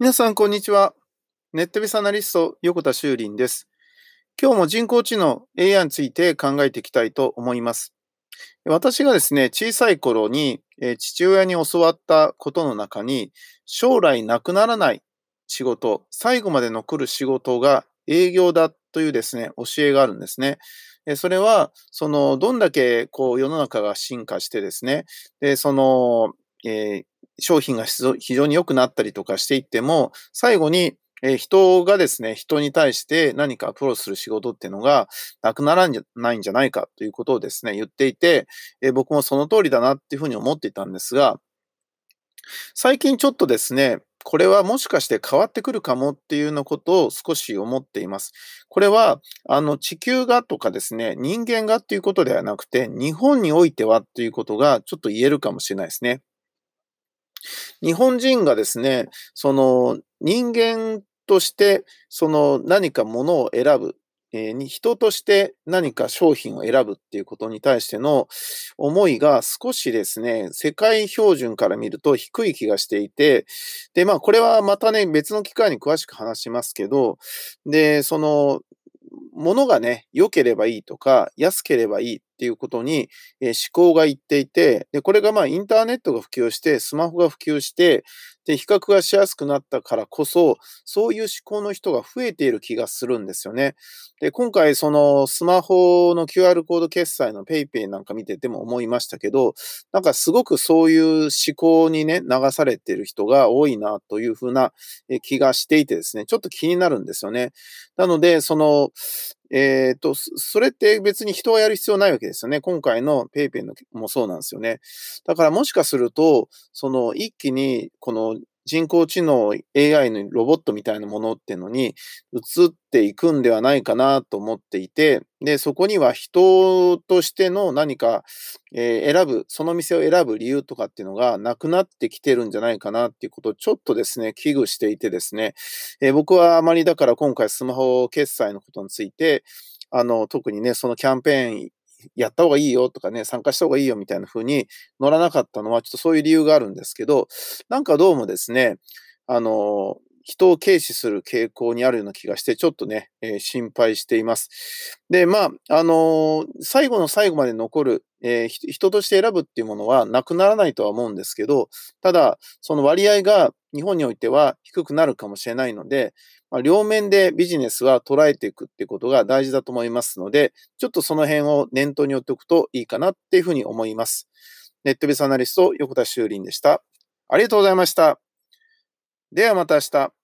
皆さん、こんにちは。ネットビスアナリスト、横田修林です。今日も人工知能 AI について考えていきたいと思います。私がですね、小さい頃に父親に教わったことの中に、将来なくならない仕事、最後まで残る仕事が営業だというですね、教えがあるんですね。それは、その、どんだけこう世の中が進化してですね、で、その、えー、商品が非常に良くなったりとかしていっても、最後にえ人がですね、人に対して何かアプローチする仕事っていうのがなくならないんじゃないかということをですね、言っていて、え僕もその通りだなっていうふうに思っていたんですが、最近ちょっとですね、これはもしかして変わってくるかもっていうようなことを少し思っています。これは、あの、地球がとかですね、人間がっていうことではなくて、日本においてはということがちょっと言えるかもしれないですね。日本人がですね、その人間としてその何かものを選ぶ、えー、人として何か商品を選ぶっていうことに対しての思いが少しですね、世界標準から見ると低い気がしていて、で、まあこれはまたね、別の機会に詳しく話しますけど、で、その、ものがね、良ければいいとか、安ければいいっていうことに、思考が言っていて、で、これがまあインターネットが普及して、スマホが普及して、で、比較がしやすくなったからこそ、そういう思考の人が増えている気がするんですよね。で、今回、そのスマホの QR コード決済の PayPay なんか見てても思いましたけど、なんかすごくそういう思考にね、流されている人が多いなというふうな気がしていてですね、ちょっと気になるんですよね。なので、その、えっ、ー、と、それって別に人はやる必要ないわけですよね。今回の PayPay のもそうなんですよね。だからもしかすると、その一気にこの人工知能 AI のロボットみたいなものっていうのに移っていくんではないかなと思っていて、で、そこには人としての何か、えー、選ぶ、その店を選ぶ理由とかっていうのがなくなってきてるんじゃないかなっていうことをちょっとですね、危惧していてですね、えー、僕はあまりだから今回スマホ決済のことについて、あの、特にね、そのキャンペーンやった方がいいよとかね、参加した方がいいよみたいな風に乗らなかったのは、ちょっとそういう理由があるんですけど、なんかどうもですね、あの、人を軽視する傾向にあるような気がして、ちょっとね、えー、心配しています。で、まあ、あのー、最後の最後まで残る、えー、人として選ぶっていうものはなくならないとは思うんですけど、ただ、その割合が日本においては低くなるかもしれないので、まあ、両面でビジネスは捉えていくってことが大事だと思いますので、ちょっとその辺を念頭に置いておくといいかなっていうふうに思います。ネットベースアナリスト、横田修林でした。ありがとうございました。ではまた明日。